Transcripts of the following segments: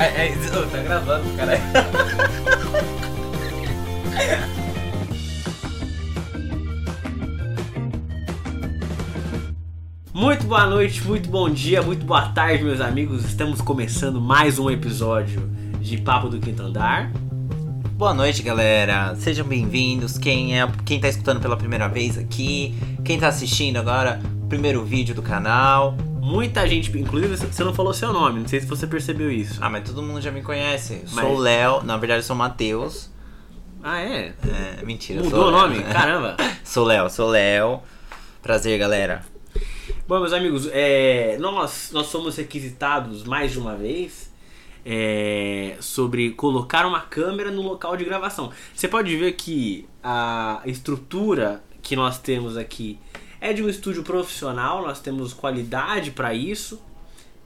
É, é, ô, tá gravando, caralho. Muito boa noite, muito bom dia, muito boa tarde, meus amigos. Estamos começando mais um episódio de Papo do Quinto Andar. Boa noite, galera. Sejam bem-vindos. Quem é, quem tá escutando pela primeira vez aqui, quem tá assistindo agora, primeiro vídeo do canal. Muita gente, inclusive você não falou seu nome, não sei se você percebeu isso. Ah, mas todo mundo já me conhece. Mas- Sou o Léo, na verdade eu sou o Matheus. Ah, é? É, mentira, Mudou o nome? Caramba. Sou Léo, sou Léo. Prazer, galera. Bom, meus amigos, é, nós, nós somos requisitados mais de uma vez é, sobre colocar uma câmera no local de gravação. Você pode ver que a estrutura que nós temos aqui é de um estúdio profissional, nós temos qualidade para isso,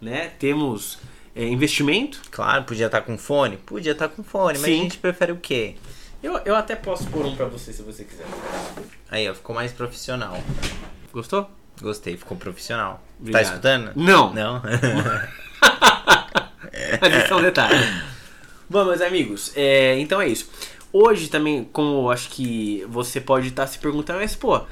né? Temos é, investimento. Claro, podia estar com fone? Podia estar com fone, mas Sim. a gente prefere o quê? Eu, eu até posso pôr um para você se você quiser. Aí, ó, ficou mais profissional. Gostou? Gostei, ficou profissional. Obrigado. Tá escutando? Não. Não? Mas esse é um detalhe. Bom, meus amigos, é, então é isso. Hoje também, como eu acho que você pode estar se perguntando, mas pô,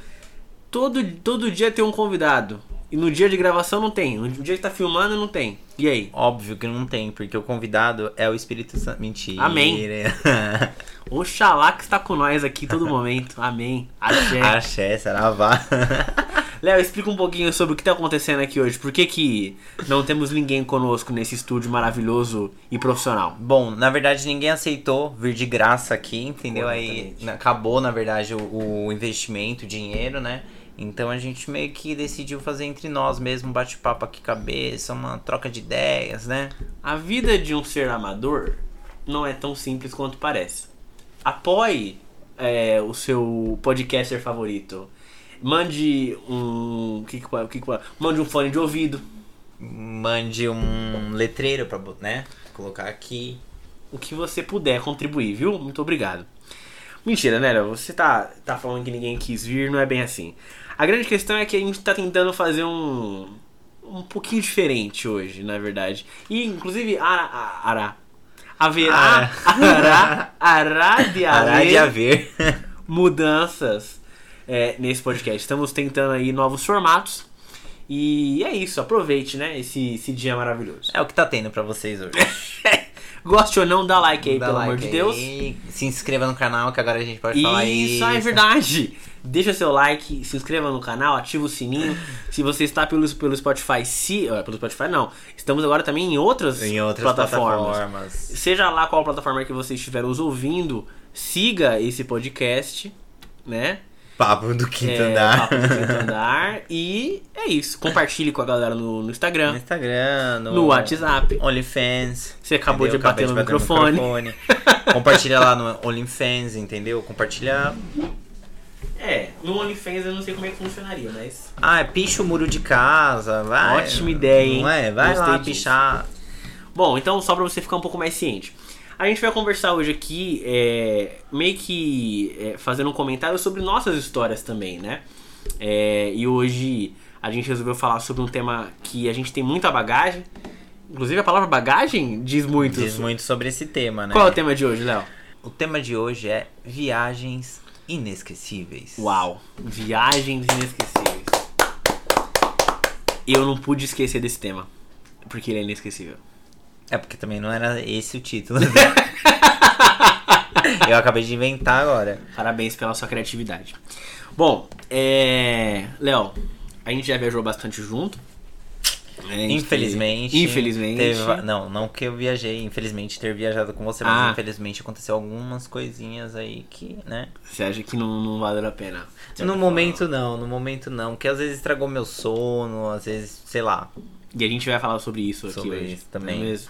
todo, todo dia tem um convidado. E no dia de gravação não tem. No dia que tá filmando não tem. E aí? Óbvio que não tem, porque o convidado é o Espírito Santo. Mentira. Amém. Oxalá que está com nós aqui todo momento. Amém. Axé. Axé, saravá. Léo, explica um pouquinho sobre o que tá acontecendo aqui hoje. Por que, que não temos ninguém conosco nesse estúdio maravilhoso e profissional? Bom, na verdade ninguém aceitou vir de graça aqui, entendeu? Aí acabou, na verdade, o, o investimento, o dinheiro, né? Então a gente meio que decidiu fazer entre nós mesmo um bate-papo aqui cabeça, uma troca de ideias, né? A vida de um ser amador não é tão simples quanto parece. Apoie é, o seu podcaster favorito. Mande um. Que que, que Mande um fone de ouvido. Mande um letreiro pra, né? Colocar aqui. O que você puder contribuir, viu? Muito obrigado. Mentira, né? Você tá, tá falando que ninguém quis vir, não é bem assim. A grande questão é que a gente tá tentando fazer um. Um pouquinho diferente hoje, na verdade. E, inclusive, Ara. Ara haverá. Ará. Ará de Parar de haver haver. mudanças é, nesse podcast. Estamos tentando aí novos formatos. E é isso, aproveite, né? Esse, esse dia maravilhoso. é o que tá tendo pra vocês hoje. Goste ou não, dá like aí, Dá pelo like amor de aí, Deus. Se inscreva no canal que agora a gente pode falar isso. Isso, é verdade. Deixa seu like, se inscreva no canal, ativa o sininho. Se você está pelo, pelo Spotify, se. ó, Pelo Spotify não. Estamos agora também em outras, Em outras plataformas. plataformas. Seja lá qual plataforma que você estiver nos ouvindo, siga esse podcast, né? Papo do quinto É, andar. Papo do Quinto Andar. E é isso. Compartilhe com a galera no, no No Instagram, Instagram, no, no WhatsApp. OnlyFans. Você acabou entendeu? de bater no microfone. microfone. Compartilha lá no OnlyFans, entendeu? Compartilha. É, no OnlyFans eu não sei como é que funcionaria, mas. Ah, é picha o muro de casa, vai. Ótima ideia, hein? Não é? Vai Gostei lá disso. pichar. Bom, então só pra você ficar um pouco mais ciente. A gente vai conversar hoje aqui, é, meio que é, fazendo um comentário sobre nossas histórias também, né? É, e hoje a gente resolveu falar sobre um tema que a gente tem muita bagagem. Inclusive a palavra bagagem diz muito. Diz muito sobre esse tema, né? Qual é o tema de hoje, Léo? O tema de hoje é viagens inesquecíveis. Uau, viagens inesquecíveis. Eu não pude esquecer desse tema, porque ele é inesquecível. É porque também não era esse o título. Eu acabei de inventar agora. Parabéns pela sua criatividade. Bom, é. Léo, a gente já viajou bastante junto. né? Infelizmente. teve- Infelizmente. teve- não, não que eu viajei, infelizmente ter viajado com você, mas Ah. infelizmente aconteceu algumas coisinhas aí que, né? Você acha que não, não valeu a pena? No momento não, no momento não, que às vezes estragou meu sono, às vezes, sei lá. E a gente vai falar sobre isso aqui Sobre hoje. isso também. não é mesmo?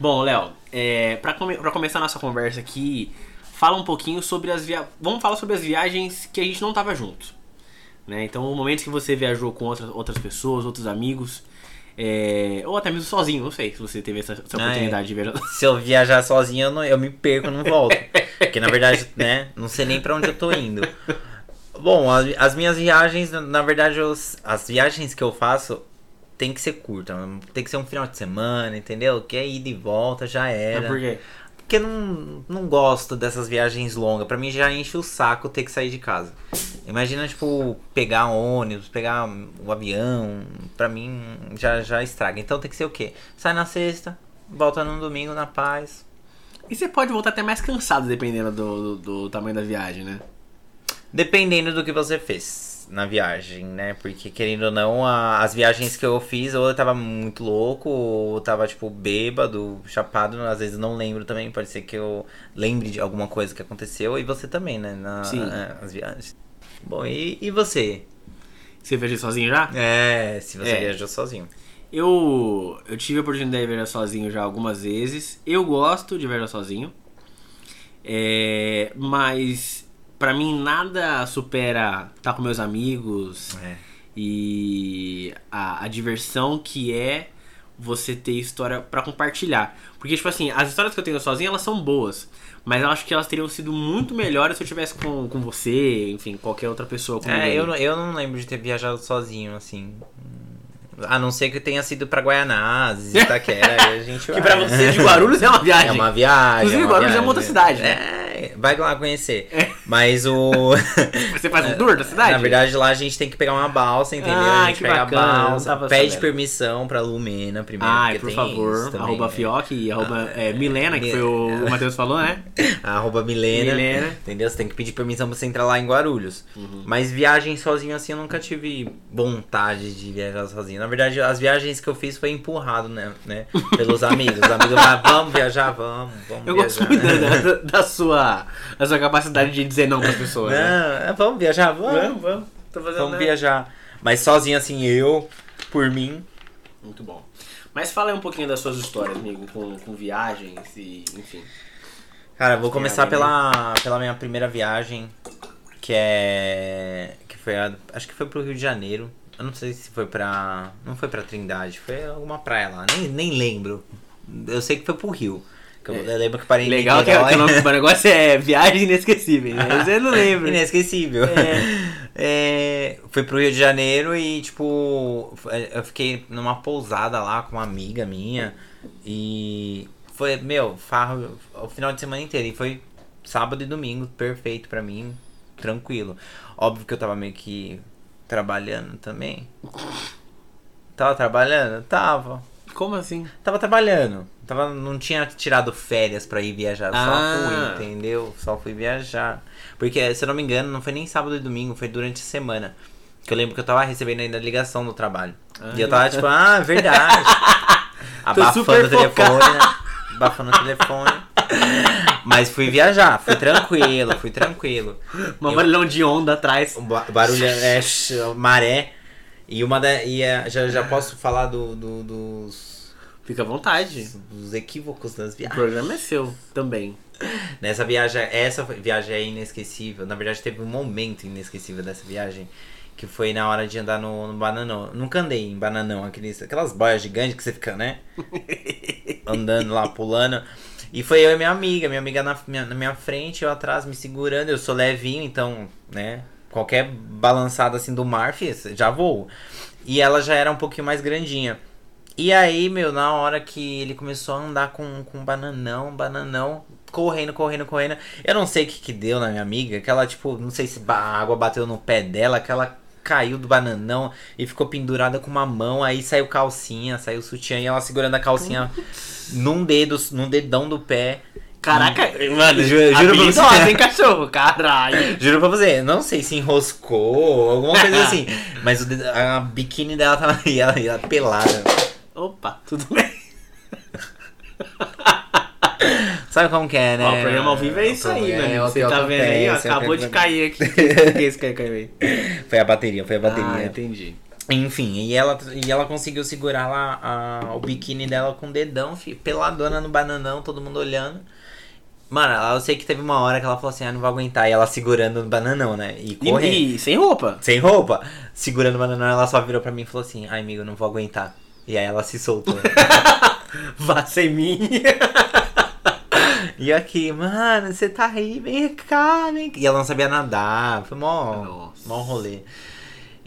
Bom, Léo, é, pra, come- começar a nossa conversa aqui, fala um pouquinho sobre as viagens. Vamos falar sobre as viagens que a gente não tava junto. Né? Então, o momento que você viajou com outras, outras pessoas, outros amigos. é, ou até mesmo sozinho, não sei se você teve essa, essa Ah, oportunidade de viajar. Se eu viajar sozinho, eu, não- eu me perco, eu não volto. Porque na verdade, né, não sei nem pra onde eu tô indo. Bom, as, as minhas viagens, na- na verdade, eu- as viagens que eu faço, tem que ser curta. Tem que ser um final de semana, entendeu? Que é ida e volta, já Mas era. por quê? Porque não, não gosto dessas viagens longas. Pra mim já enche o saco ter que sair de casa. Imagina, tipo, pegar ônibus, pegar o avião. Pra mim já, já estraga. Então tem que ser o quê? Sai na sexta, volta no domingo na paz. E você pode voltar até mais cansado, dependendo do, do, do tamanho da viagem, né? Dependendo do que você fez na viagem, né? Porque querendo ou não, a- as viagens que eu fiz, ou eu tava muito louco, ou eu tava, tipo, bêbado, chapado, às vezes não lembro também. Pode ser que eu lembre de alguma coisa que aconteceu, e você também, né? Na, Sim. é, as viagens. Bom, e, e você? Você viajou sozinho já? É, se você É. viajou sozinho. Eu, eu tive a oportunidade de viajar sozinho já algumas vezes. Eu gosto de viajar sozinho. É, mas pra mim nada supera estar com meus amigos É. e a, a diversão que é você ter história pra compartilhar. Porque, tipo assim, as histórias que eu tenho sozinho, elas são boas. Mas eu acho que elas teriam sido muito melhores se eu tivesse com, com você, enfim, qualquer outra pessoa. comigo É, eu, não- eu não lembro de ter viajado sozinho, assim. A não ser que tenha sido pra Guaianazes, Itaquera, a gente Que vai. pra você de Guarulhos é uma viagem. É uma viagem. Inclusive, é Guarulhos é viagem. uma outra cidade, né? É, vai lá conhecer. É. Mas o. Você faz um tour da cidade? Na verdade, lá a gente tem que pegar uma balsa, entendeu? Ah, a gente que pega bacana, a balsa, pede sabendo. permissão pra Lumena primeiro. Porque por favor, também, arroba né? Fioc e arroba Ah, é, Milena, que foi o, o Matheus falou, né? Arroba Milena. Milena. Entendeu? Você tem que pedir permissão pra você entrar lá em Guarulhos. Uhum. Mas viagem sozinho assim eu nunca tive vontade de viajar sozinho. Na verdade, as viagens que eu fiz foi empurrado, né? né pelos amigos. Os amigos falaram, vamos viajar, vamos, vamos Eu viajar. gosto da, da- da sua, da sua capacidade de dizer não pras pessoas. né? Não, é, vamos viajar, vamos. Vamos, vamos. Tô fazendo Vamos nada. viajar. Mas sozinho assim, eu, por mim. Muito bom. Mas fala aí um pouquinho das suas histórias, amigo, com, com viagens e, enfim. Cara, vou começar pela, pela minha primeira viagem, que é. Que foi a, Acho que foi pro Rio de Janeiro. Eu não sei se foi pra. Não foi pra Trindade, foi alguma praia lá. Nem, nem lembro. Eu sei que foi pro Rio. Que eu, eu lembro que parei Legal que, Niterói. que o nome do negócio é Viagem Inesquecível, né? Você não lembra. Inesquecível. É. É, fui pro Rio de Janeiro e, tipo, eu fiquei numa pousada lá com uma amiga minha. E foi, meu, farro o final de semana inteiro. E foi sábado e domingo, perfeito pra mim, tranquilo. Óbvio que eu tava meio que trabalhando também. Tava trabalhando? Tava. Como assim? Tava trabalhando. Tava, não tinha tirado férias pra ir viajar. Só Ah. fui, entendeu? Só fui viajar. Porque, se eu não me engano, não foi nem sábado e domingo, foi durante a semana. Que eu lembro que eu tava recebendo ainda ligação do trabalho. E eu tava tipo, ah, verdade. Abafando o telefone, né? Abafando o telefone. Mas fui viajar, fui tranquilo, fui tranquilo. Eu- barulhão de onda atrás. barulho é maré. E uma da. E a- já, já posso falar do, do- dos, Fica à vontade. dos equívocos das O viagens. programa é seu também. Nessa viagem, essa viagem é inesquecível. Na verdade, teve um momento inesquecível dessa viagem. Que foi na hora de andar no, no bananão. Nunca andei em bananão, aqueles, aquelas boias gigantes que você fica, né? Andando lá, pulando. E foi eu e minha amiga. Minha amiga na minha, na minha frente, eu atrás, me segurando. Eu sou levinho, então, né? Qualquer balançada assim do mar, fi, já vou. E ela já era um pouquinho mais grandinha. E aí, meu, na hora que ele começou a andar com, com bananão, bananão, correndo, correndo, correndo. Eu não sei o que que deu na minha amiga, que ela, tipo, não sei se a água bateu no pé dela, que ela caiu do bananão e ficou pendurada com uma mão, aí saiu calcinha, saiu sutiã, e ela segurando a calcinha num dedo, num dedão do pé. Caraca, mano, Ju- juro pra você. cachorro? Caralho. Juro pra você, não sei se enroscou, alguma coisa assim. Mas o a biquíni dela tava e ela, ela pelada. Opa, tudo bem. Sabe como que é, né? Ó, o programa ao vivo é isso aí, né? Você tá vendo aí, ó, acabou de cair aqui. É isso que caiu aí? Foi a bateria, foi a bateria. Ah, entendi. Enfim, e ela, e ela conseguiu segurar lá a- o biquíni dela com o dedão, fi, peladona no bananão, todo mundo olhando. Mano, eu sei que teve uma hora que ela falou assim, ah, não vou aguentar. E ela segurando no bananão, né? E correndo. E, e sem roupa. Sem roupa, segurando o bananão, ela só virou pra mim e falou assim, ai amigo, eu não vou aguentar. E aí ela se soltou. Vá sem mim. e aqui, mano, você tá aí, vem cá, vem cá. E ela não sabia nadar, foi mó, Nossa. mó rolê.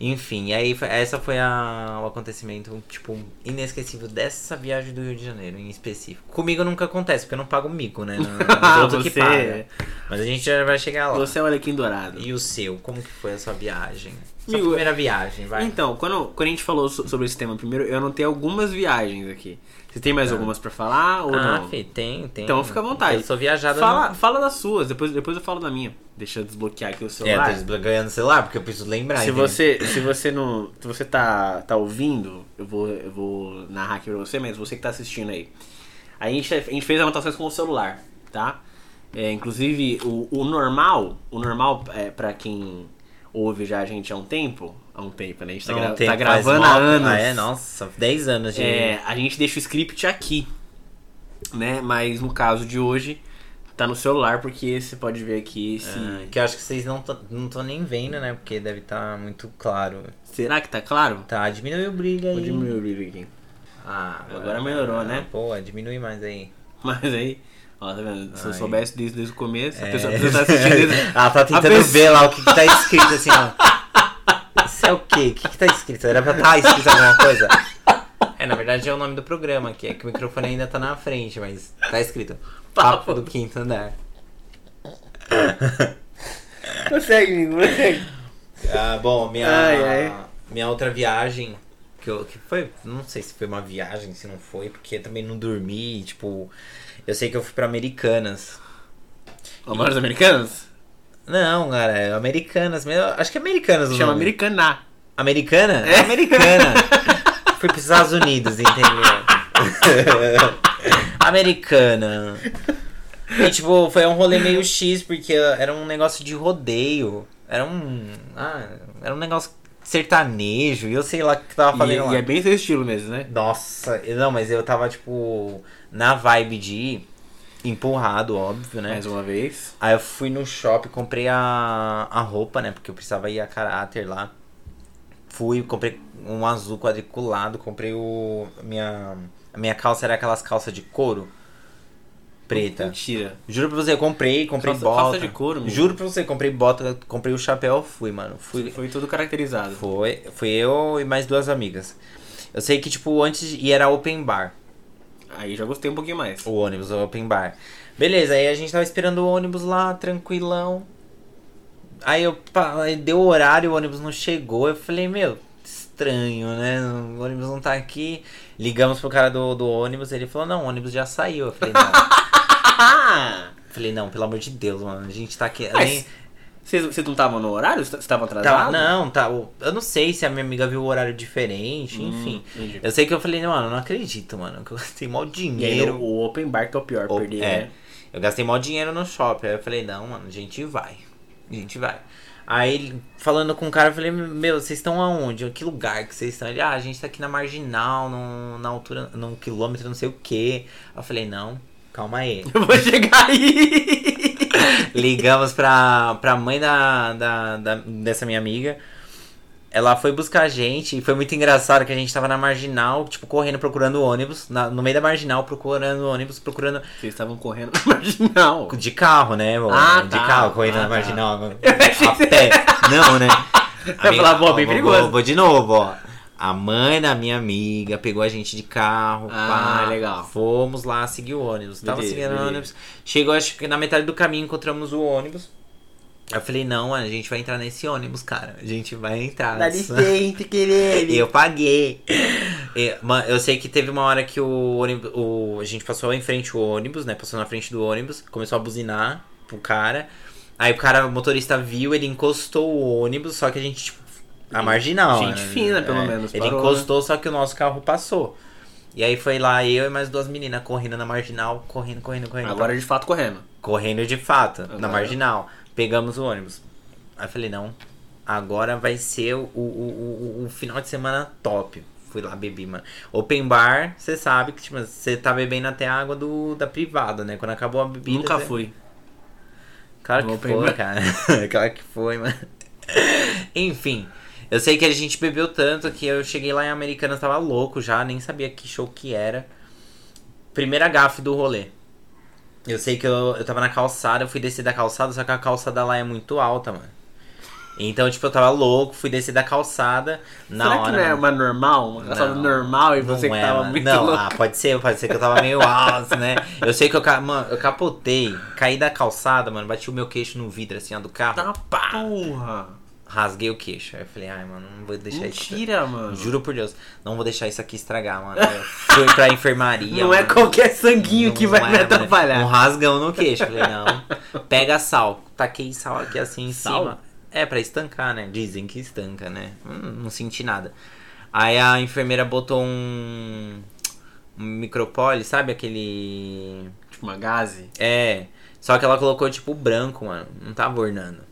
Enfim, e aí essa foi a, o acontecimento, tipo, inesquecível dessa viagem do Rio de Janeiro, em específico. Comigo nunca acontece, porque eu não pago mico, né? Não, outro que Você- paga. Mas a gente já vai chegar lá. Você é o Alequim Dourado. E o seu, como que foi a sua viagem? Sua Amigo, primeira viagem, vai. Então, quando, quando a gente falou so- sobre esse tema primeiro, eu anotei algumas viagens aqui. Você tem mais algumas pra falar ou ah, não? Tem, tem. Então fica à vontade. Eu sou viajada Fala, no... fala das suas, depois, depois eu falo da minha. Deixa eu desbloquear aqui o É, celular. tô desbloqueando o celular, porque eu preciso lembrar. se entendeu? você, se você não, se você tá, tá ouvindo, eu vou, eu vou narrar aqui pra você, mas você que tá assistindo aí. A gente, a gente fez anotações com o celular, tá? É, inclusive, o, o normal, o normal é para quem ouve já a gente há um tempo, há um tempo, né? A gente tá, gra- tá faz gravando mó- há anos. Ah, é? Nossa, 10 anos de... É, a gente deixa o script aqui, né? Mas no caso de hoje, tá no celular, porque você pode ver aqui esse... Ah, que eu acho que vocês não estão nem vendo, né? Porque deve estar muito claro. Será que tá claro? Tá, diminui o brilho aí. Vou diminuir o brilho aqui. Ah, Agora melhorou, né? Pô, diminui mais aí. Mas aí, ó, tá vendo? Se eu Ai. soubesse disso desde o começo, a É. pessoa, a pessoa tá assistindo desde... Ela tá tentando pessoa- ver lá o que, que tá escrito assim, ó. Isso é o quê? O que, que tá escrito? Era pra estar escrito alguma coisa? É, na verdade é o nome do programa, que é que o microfone ainda tá na frente, mas tá escrito Papo do Quinto Andar. Consegue, amigo, consegue. Ah, bom, minha, Ai, ai. minha outra viagem, que, eu, que foi, não sei se foi uma viagem, se não foi, porque eu também não dormi, tipo, eu sei que eu fui pra Americanas. Amores americanos? Não, cara, é Americanas, mesmo, acho que é Americanas o Chama nome. americana. Americana? É americana. Fui pros Estados Unidos, entendeu? americana. E, tipo, foi um rolê meio X, porque era um negócio de rodeio. Era um. Ah, era um negócio sertanejo. E eu sei lá o que tava E, fazendo lá. e é bem seu estilo mesmo, né? Nossa, não, mas eu tava, tipo, na vibe de empurrado, óbvio, né? Mais uma vez. Aí eu fui no shopping, comprei a, a roupa, né? Porque eu precisava ir a caráter lá. Fui, comprei um azul quadriculado, comprei o. Minha, a minha calça era aquelas calças de couro. Preta. Mentira. Juro pra você, eu comprei, comprei Calça- bota. calça de couro, meu. Juro pra você, comprei bota, comprei o chapéu, fui, mano. Fui, Foi tudo caracterizado. foi, fui eu e mais duas amigas. Eu sei que, tipo, antes. E era open bar. Aí já gostei um pouquinho mais. O ônibus, o open bar. Beleza, aí a gente tava esperando o ônibus lá, tranquilão. Aí eu aí deu o horário, o ônibus não chegou. Eu falei, meu, estranho, né? O ônibus não tá aqui. Ligamos pro cara do, do ônibus, ele falou, não, o ônibus já saiu. Eu falei, não. falei, não, pelo amor de Deus, mano, a gente tá aqui. Mas nem- vocês, vocês não estavam no horário? Vocês estavam Tá, atrasados? não, tá. o- Eu não sei se a minha amiga viu o horário diferente, enfim. Hum, entendi. Eu sei que eu falei, mano, eu não acredito, mano, que eu gastei mal E aí, dinheiro. o open bar que é o pior, Ou- perder, é, né? eu gastei mó dinheiro no shopping. Aí eu falei, não, mano, a gente vai. A gente vai. Aí, falando com o cara, eu falei, meu, vocês estão aonde? Que lugar que vocês estão? Ele, ah, a gente tá aqui na marginal, no, na altura, num quilômetro, não sei o quê. Eu falei, não, calma aí. Eu vou chegar aí! Ligamos pra, pra mãe da, da, da- dessa minha amiga. Ela foi buscar a gente e foi muito engraçado que a gente tava na marginal, tipo, correndo, procurando o ônibus. na- no meio da marginal, procurando o ônibus, procurando. Vocês estavam correndo na marginal. De carro, né? Ah, de tá. carro, correndo Ah, na tá. marginal. A pé. Não, né? Eu ia falar, ó, bem vou- perigoso. Vou, vou de novo, ó. A mãe da minha amiga pegou a gente de carro. Ah, pá, legal. Fomos lá seguir o ônibus. Tava Beleza, seguindo o ônibus. Chegou, acho que na metade do caminho encontramos o ônibus. Eu falei, não, a gente vai entrar nesse ônibus, cara. A gente vai entrar. Dá licença, querido. Eu paguei. Eu sei que teve uma hora que o ônibus. O, a gente passou em frente o ônibus, né? Passou na frente do ônibus, começou a buzinar pro cara. Aí o cara, o motorista viu, ele encostou o ônibus, só que a gente, tipo, a marginal. Gente né? fina, pelo menos, Ele parou, encostou, só que o nosso carro passou. E aí foi lá eu e mais duas meninas correndo na marginal, correndo, correndo, correndo. Agora de fato correndo. Correndo de fato, na Agora- marginal. Pegamos o ônibus. Aí eu falei, não, agora vai ser o, o, o, o- final de semana top. Fui lá beber, mano. Open bar, você sabe que tipo, você tá bebendo até a água do, da privada, né? Quando acabou a bebida. Nunca cê- fui. Claro No que foi, bar. cara. claro que foi, mano. Enfim, eu sei que a gente bebeu tanto que eu cheguei lá em Americanas, tava louco já, nem sabia que show que era. Primeira gafe do rolê. Eu sei que eu, eu tava na calçada, eu fui descer da calçada, só que a calçada lá é muito alta, mano. Então, tipo, eu tava louco, fui descer da calçada. Na Será hora. que não é uma normal? Uma calçada Não, normal e você que é, tava muito Não, louco? ah, pode ser, pode ser que eu tava meio alto, né? Eu sei que eu, mano, eu capotei, caí da calçada, mano, bati o meu queixo no vidro, assim, ó, do carro. Tá porra. Rasguei o queixo. Aí eu falei, ai, mano, não vou deixar isso. Mentira, mano. Juro por Deus, não vou deixar isso aqui estragar, mano. Eu fui pra enfermaria. Não é mano. qualquer sanguinho Não que vai é, me mano. atrapalhar. Um rasgão no queixo. Falei, não. Pega sal. Taquei sal aqui assim em Sal? cima. É, pra estancar, né? Dizem que estanca, né? Hum, não senti nada. Aí a enfermeira botou um. Um micropole, sabe aquele. Tipo uma gaze. É. Só que ela colocou tipo branco, mano. Não tava ornando.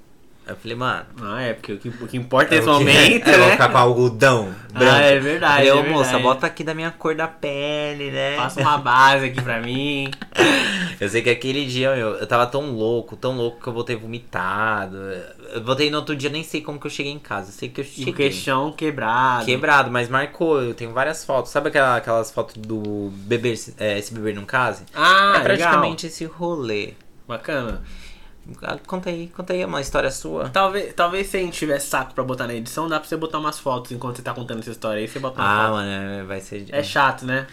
Eu falei, mano. Ah, é, porque o que, o que importa nesse eu vou- momento, eu vou né? ficar com algodão branco. Ah, é verdade, Falei, é ô moça, verdade. bota aqui da minha cor da pele, né? Passa uma base aqui pra mim. Eu sei que aquele dia, meu, eu tava tão louco, tão louco que eu voltei vomitado. Eu voltei no outro dia, nem sei como que eu cheguei em casa. Eu sei que eu E o cheguei. queixão quebrado. Quebrado, mas marcou. Eu tenho várias fotos. Sabe aquela- aquelas fotos do bebê, é, esse bebê não case? Ah, é praticamente esse rolê. legal. Bacana. Ah, Conta aí, conta aí uma história sua. Talvez, talvez se a gente tivesse saco pra botar na edição, dá pra você botar umas fotos enquanto você tá contando essa história aí. Você bota uma Ah, foto. mano, é, vai ser. É chato, né?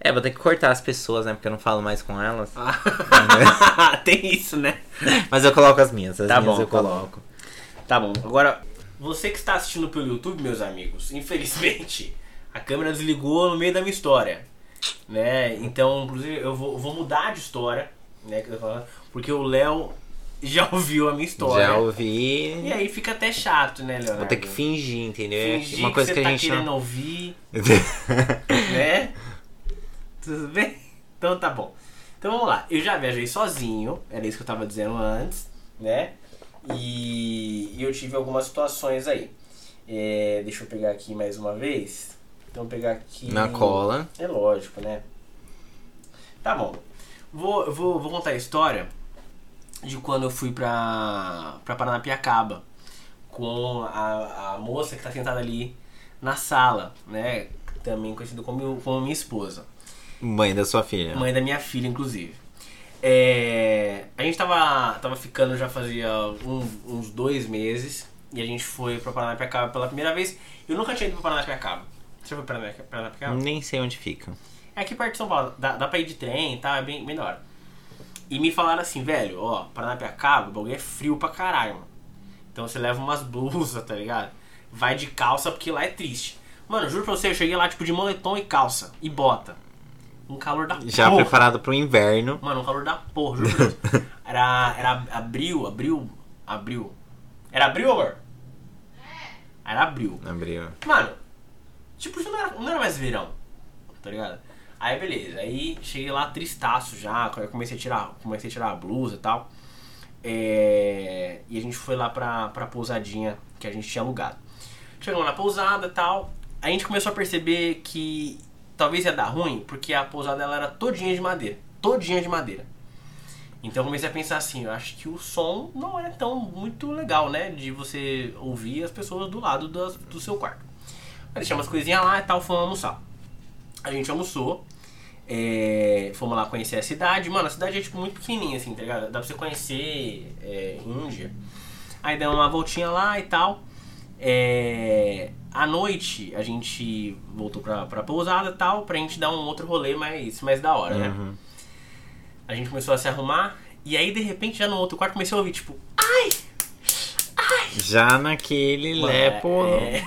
É, vou ter que cortar as pessoas, né? Porque eu não falo mais com elas. Ah, Tem isso, né? Mas eu coloco as minhas, as Tá minhas bom, eu tá bom. coloco. Tá bom, agora, você que está assistindo pelo YouTube, meus amigos, infelizmente, a câmera desligou no meio da minha história, né? Então, inclusive, eu vou, vou mudar de história, né? Porque o Léo já ouviu a minha história. Já ouvi. E aí fica até chato, né, Leonardo? Vou ter que fingir, entendeu? Fingir uma coisa que que, você a tá gente querendo não. ouvir, né? Tudo bem? Então tá bom. Então vamos lá. Eu já viajei sozinho, era isso que eu tava dizendo antes, né? E, e eu tive algumas situações aí. É, deixa eu pegar aqui mais uma vez. Então pegar aqui. Na cola. É lógico, né? Tá bom. Vou, vou, vou contar a história de quando eu fui pra, pra Paranapiacaba com a, a moça que tá sentada ali na sala, né? Também conhecida como, como minha esposa. Mãe da sua filha. Mãe da minha filha, inclusive. É, a gente tava, tava ficando já fazia um- uns dois meses e a gente foi pra Paranapiacaba pela primeira vez. Eu nunca tinha ido pra Paranapiacaba. Você foi pra Paranapiacaba? Nem sei onde fica. É aqui perto de São Paulo, dá, dá pra ir de trem e tá, é bem, bem da hora. E me falaram assim, velho, ó, Paranapiacaba, o bagulho é frio pra caralho, mano. Então você leva umas blusas, tá ligado? Vai de calça porque lá é triste. Mano, juro pra você, eu cheguei lá tipo de moletom e calça e bota. Um calor da Já porra. preparado pro inverno. Mano, um calor da porra, juro. Era, era abril, abril, abril. Era abril, amor? Era abril. Abriu. Mano, tipo, isso não era, não era mais verão, tá ligado? Aí beleza, aí cheguei lá tristaço já, aí comecei a tirar, comecei a tirar a blusa e tal. É, e a gente foi lá pra, pra pousadinha que a gente tinha alugado. Chegamos na pousada e tal, a gente começou a perceber que talvez ia dar ruim, porque a pousada ela era todinha de madeira, todinha de madeira. Então eu comecei a pensar assim, eu acho que o som não é tão muito legal, né? De você ouvir as pessoas do lado das- do seu quarto. Aí deixamos as coisinhas lá e tal, fomos almoçar. A gente almoçou, é, fomos lá conhecer a cidade. Mano, a cidade é tipo muito pequenininha assim, tá ligado? Dá pra você conhecer é, Índia. Aí deu uma voltinha lá e tal. É, à noite a gente voltou pra, pra pousada e tal, pra gente dar um outro rolê mais, mais da hora, né? Uhum. A gente começou a se arrumar. E aí, de repente, já no outro quarto, comecei a ouvir, tipo, ai! Já naquele lepo. é- é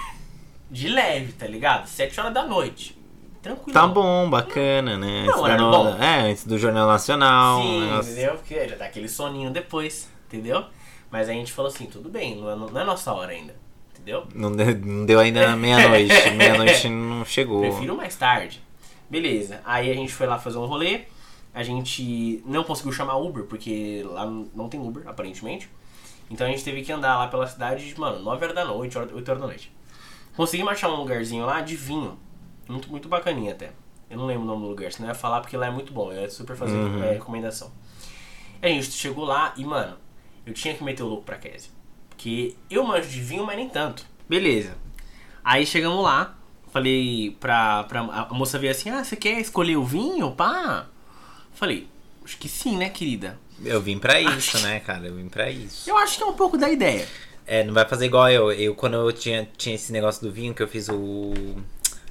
de leve, tá ligado? Sete horas da noite. Tranquilo. Tá bom, bacana, né? Não, horário do- bom. É, antes do Jornal Nacional. Sim, negócio- entendeu? Porque já tá aquele soninho depois, entendeu? Mas a gente falou assim, tudo bem, não é, não é nossa hora ainda, entendeu? Não deu, não deu ainda meia-noite. meia-noite não chegou. Prefiro mais tarde. Beleza, aí a gente foi lá fazer um rolê. A gente não conseguiu chamar Uber, porque lá não tem Uber, aparentemente. Então a gente teve que andar lá pela cidade, mano, 9 horas da noite, 8 horas da noite. Conseguimos achar um lugarzinho lá de vinho. Muito, muito bacaninha até. Eu não lembro o nome do lugar, senão eu ia falar porque lá é muito bom. Eu ia super fazer Uhum. é, recomendação. E a gente chegou lá e, mano, eu tinha que meter o louco pra Kézia. Porque eu manjo de vinho, mas nem tanto. Beleza. Aí chegamos lá, falei pra, pra. A moça veio assim: Ah, você quer escolher o vinho? Pá? Falei, acho que sim, né, querida? Eu vim pra isso, né, cara? Eu vim pra isso. Eu acho que é um pouco da ideia. É, não vai fazer igual eu. Eu, quando eu tinha, tinha esse negócio do vinho, que eu fiz o.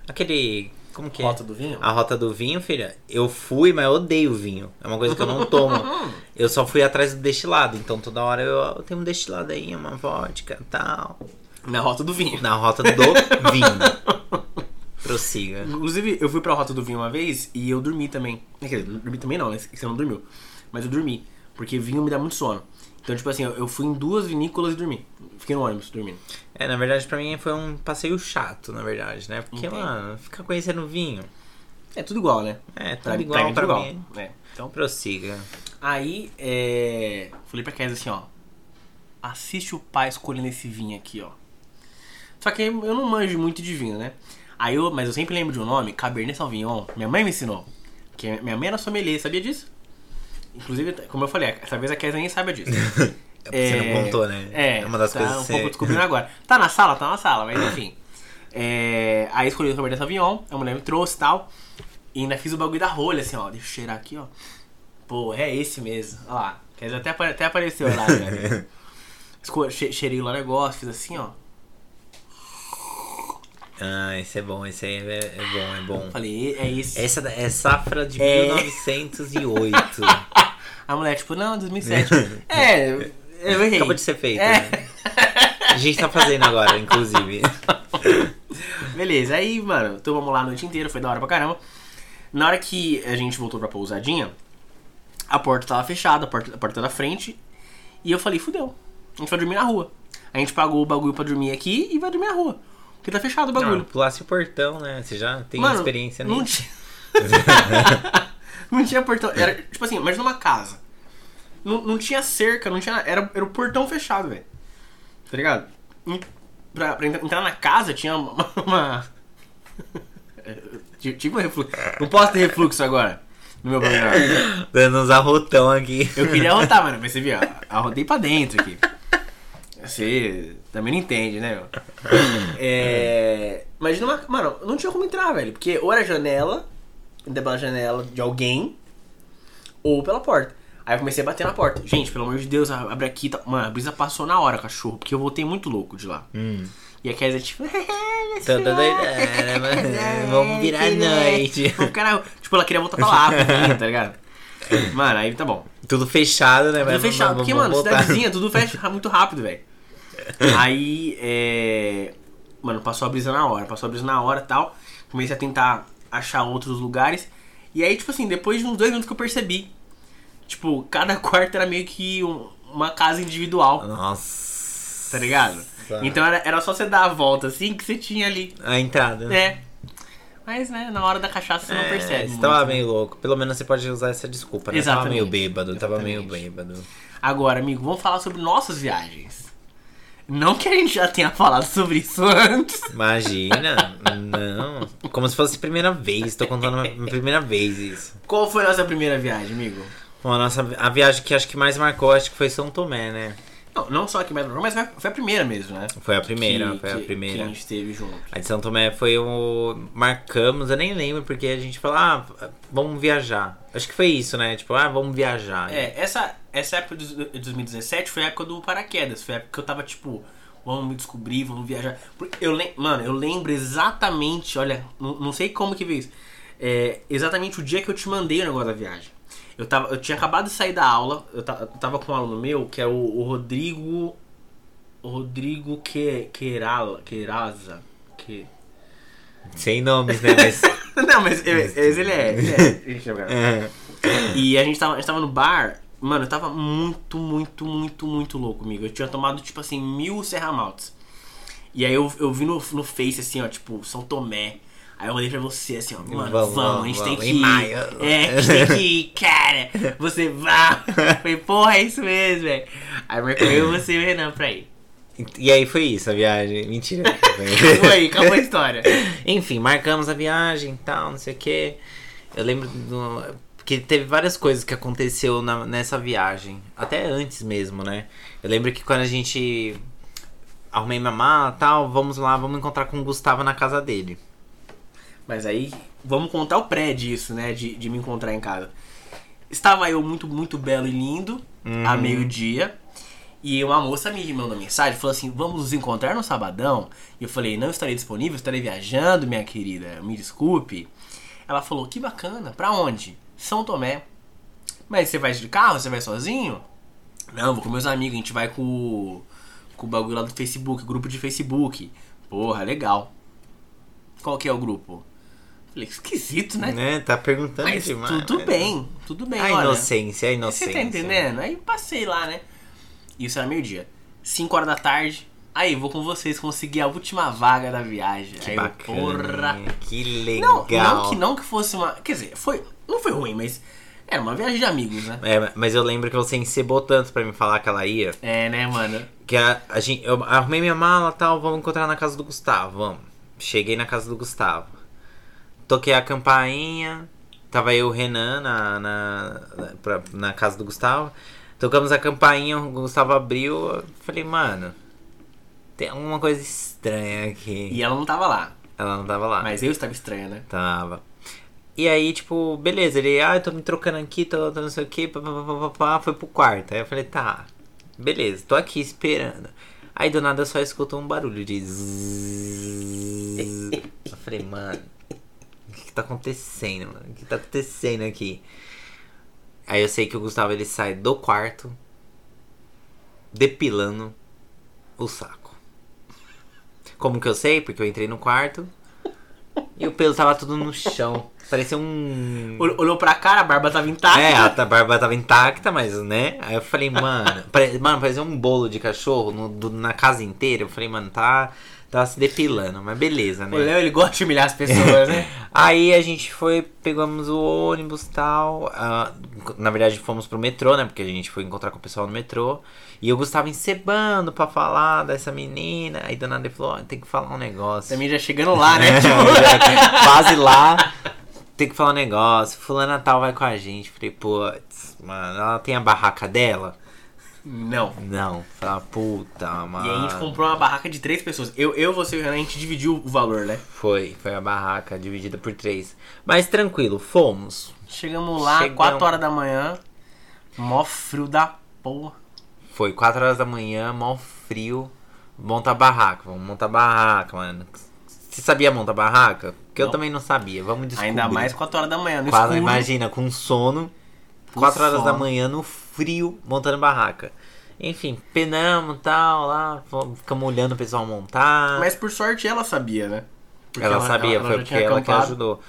Aquele. Como que é? Rota do vinho? A rota do vinho, filha, eu fui, mas eu odeio vinho. É uma coisa que eu não tomo. eu só fui atrás do destilado. Então toda hora eu, eu tenho um destilado aí, uma vodka e tal. Na rota do vinho. Na rota do vinho. Prossiga. Inclusive, eu fui pra rota do vinho uma vez e eu dormi também. Quer dizer, dormi também não, né? Você não dormiu. Mas eu dormi. Porque vinho me dá muito sono. Então, tipo assim, eu- eu fui em duas vinícolas e dormi. Fiquei no ônibus dormindo. É, na verdade, pra mim foi um passeio chato, na verdade, né? Porque, Entendo. mano, ficar conhecendo vinho. É tudo igual, né? É, Pra- tudo igual mim é pra, tudo igual. mim. É. Então, Prossiga. aí, é... Falei pra Kézia assim, ó. Assiste o pai escolhendo esse vinho aqui, ó. Só que eu não manjo muito de vinho, né? Aí eu, mas eu sempre lembro de um nome, Cabernet Sauvignon. Minha mãe me ensinou. Que minha mãe era sommelier, sabia disso? Inclusive, como eu falei, essa vez a Kézia nem sabe disso. É você não contou, né? É, É uma das tá coisas um você- pouco descobrindo agora. Tá na sala? Tá na sala, mas enfim. É, aí escolhi o Cabernet Sauvignon, a mulher me trouxe e tal. E ainda fiz o bagulho da rolha, assim, ó. Deixa eu cheirar aqui, ó. Pô, é esse mesmo. Olha lá. Quer dizer, até, até apareceu lá, né? Esco- che- Cheirei lá o negócio, fiz assim, ó. Ah, esse é bom, esse aí é, é bom, é bom. Falei, é esse. Essa é safra de É. 1908. A mulher, tipo, não, 2007. é, eu errei. Acabou de ser feito, É. né? A gente tá fazendo agora, inclusive. Beleza, aí, mano, tomamos lá a noite inteira, foi da hora pra caramba. Na hora que a gente voltou pra pousadinha, a porta tava fechada, a porta, a porta da frente, e eu falei, fudeu, a gente vai dormir na rua. A gente pagou o bagulho pra dormir aqui e vai dormir na rua. Porque tá fechado o bagulho. Não, pulasse o portão, né? Você já tem Mano, experiência não nisso. tinha... não tinha portão. Era, tipo assim, imagina uma casa. Não, não tinha cerca, não tinha nada. Era, era o portão fechado, velho. Tá ligado? E pra, pra entrar na casa tinha uma. uma... Tive um refluxo. Não posso ter refluxo agora. No meu programa. Dando uns arrotão aqui. Eu queria arrotar, mano, mas você viu? Arrotei pra dentro aqui. Você também não entende, né, meu? É. Imagina uma. Mano, não tinha como entrar, velho. Porque ou era janela, pela janela de alguém, ou pela porta. Aí eu comecei a bater na porta. Gente, pelo amor de Deus, abre aqui. Tá... Mano, a brisa passou na hora, cachorro. Porque eu voltei muito louco de lá. Hum. E a Kézia, tipo. Toda doidada, mano. Vamos virar a noite. Vamos ficar na. Tipo, ela queria voltar pra lá, mim, tá ligado? Mano, aí tá bom. Tudo fechado, né? Tudo Mas fechado. vamos- Porque, mano, cidadezinha, tudo fecha muito rápido, velho. Aí, é. Mano, passou a brisa na hora, passou a brisa na hora e tal. Comecei a tentar achar outros lugares. E aí, tipo assim, depois de uns dois minutos que eu percebi. Tipo, cada quarto era meio que um- uma casa individual, Nossa. tá ligado? Então era, era só você dar a volta assim que você tinha ali. A entrada. É. Mas, né, na hora da cachaça você não É, percebe. Você muito, tava né? meio louco. Pelo menos você pode usar essa desculpa, né? Tava Exatamente. meio bêbado, tava meio Exatamente. bêbado. Agora, amigo, vamos falar sobre nossas viagens. Não que a gente já tenha falado sobre isso antes. Imagina, não. Como se fosse a primeira vez, tô contando a primeira vez isso. Qual foi a nossa primeira viagem, amigo? Bom, a, nossa, a viagem que acho que mais marcou, acho que foi São Tomé, né? Não, não só aqui mais mas foi a primeira mesmo, né? Foi a primeira, Que- foi a primeira. Que a gente teve junto. A de São Tomé foi o. Marcamos, eu nem lembro, porque a gente falou, ah, vamos viajar. Acho que foi isso, né? Tipo, ah, vamos viajar. É, essa, essa época de 2017 foi a época do paraquedas. Foi a época que eu tava tipo, vamos me descobrir, vamos viajar. Eu, mano, eu lembro exatamente, olha, não, não sei como que veio isso. É, exatamente o dia que eu te mandei o negócio da viagem. Eu, tava, eu tinha acabado de sair da aula, eu, ta- eu tava com um aluno meu, que é o, o Rodrigo. o Rodrigo que, Queirala, Queiraza. Que... Sem nomes, né? Mas. Não, mas eu- esse ele é. Ele é. É. E a gente, tava, a gente tava no bar, mano, eu tava muito, muito, muito, muito louco comigo. Eu tinha tomado, tipo assim, mil Serra Maltes. E aí eu, eu vi no, no Face, assim, ó, tipo, São Tomé. Aí eu olhei pra você assim, ó, mano, vamos, Vamos, a gente vamos, tem em que ir. maio. É, a gente tem que ir, cara. Você vai. Falei, porra, é isso mesmo, velho. Aí marcou eu, você e o Renan pra ir. E aí foi isso, a viagem. Mentira. Aí, acabou a história. Enfim, marcamos a viagem e tal, não sei o que. Eu lembro do, que teve várias coisas que aconteceu na- nessa viagem. Até antes mesmo, né? Eu lembro que quando a gente arrumei minha mala e tal, vamos lá, vamos encontrar com o Gustavo na casa dele. Mas aí, vamos contar o pré disso, né? De, de me encontrar em casa. Estava eu muito, muito belo e lindo, Uhum. a meio-dia. E uma moça me mandou mensagem, falou assim, vamos nos encontrar no sabadão? E eu falei, não estarei disponível, estarei viajando, minha querida, me desculpe. Ela falou, que bacana, pra onde? São Tomé. Mas você vai de carro? Você vai sozinho? Não, vou com meus amigos, a gente vai com, com o bagulho lá do Facebook, grupo de Facebook. Porra, legal. Qual que é o grupo? Falei, esquisito, né? Né? Tá perguntando Mas demais. tudo né? bem, tudo bem, A olha. inocência, a Você inocência. tá entendendo? Aí passei lá, né? Isso era meio-dia. 5 horas da tarde. Aí, vou com vocês conseguir a última vaga da viagem. Que aí, bacana. porra. Que Não, legal. não que não que fosse uma. Quer dizer, foi. Não foi ruim, mas. Era uma viagem de amigos, né? É, mas eu lembro que você encebou tanto pra me falar que ela ia. É, né, mano? Que a, a gente, eu arrumei minha mala e tal, vamos encontrar na casa do Gustavo, vamos. Cheguei na casa do Gustavo. Toquei a campainha, tava eu e o Renan na, na, pra- na casa do Gustavo. Tocamos a campainha, o Gustavo abriu, eu falei, mano, tem alguma coisa estranha aqui. E ela não tava lá. Ela não tava lá. Mas eu estava estranha, né? Tava. E aí, tipo, beleza, ele, ah, eu tô me trocando aqui, tô, tô não sei o que, papapá, foi pro quarto. Aí eu falei, tá, beleza, tô aqui esperando. Aí do nada eu só escuto um barulho de zzz. Eu falei, mano, que, que tá acontecendo, mano? O que tá acontecendo aqui? Aí eu sei que o Gustavo ele sai do quarto depilando o saco. Como que eu sei? Porque eu entrei no quarto e o pelo tava tudo no chão. Parecia um. Ol- Olhou pra cara, a barba tava intacta. É, a barba tava intacta, mas, né? Aí eu falei, mano, pare... mano, parecia um bolo de cachorro no- do- na casa inteira. Eu falei, mano, tá, tá se depilando, mas beleza, O né? Léo, ele gosta de humilhar as pessoas, né? Aí a gente foi, pegamos o ônibus e tal. ah, na verdade, fomos pro metrô, né? Porque a gente foi encontrar com o pessoal no metrô. E o Gustavo encebando pra falar dessa menina. Aí do nada falou: ó, tem que falar um negócio. Também já chegando lá, né? É, Tipo, já- quase lá. Tem que falar um negócio. Fulana tal vai com a gente. Falei, putz, mano, ela tem a barraca dela? Não. Não. Fala, puta, mano. E aí a gente comprou uma barraca de três pessoas. Eu, eu você a gente dividiu o valor, né? Foi, foi a barraca dividida por três. Mas tranquilo, fomos. Chegamos lá, Chegamos. 4 horas da manhã. Mó frio da porra. Foi 4 horas da manhã, mó frio. Monta a barraca, vamos montar a barraca, mano. Você sabia montar barraca? Porque eu Não. também não sabia. Vamos descobrir. Ainda mais 4 horas da manhã, no Quatro, escuro. imagina, com sono, Com 4 horas da sono. manhã no frio, montando barraca. Enfim, penamos e tal, lá, ficamos olhando o pessoal montar. Mas por sorte ela sabia, né? Porque ela, sabia, foi já porque tinha ela que acampado. ajudou.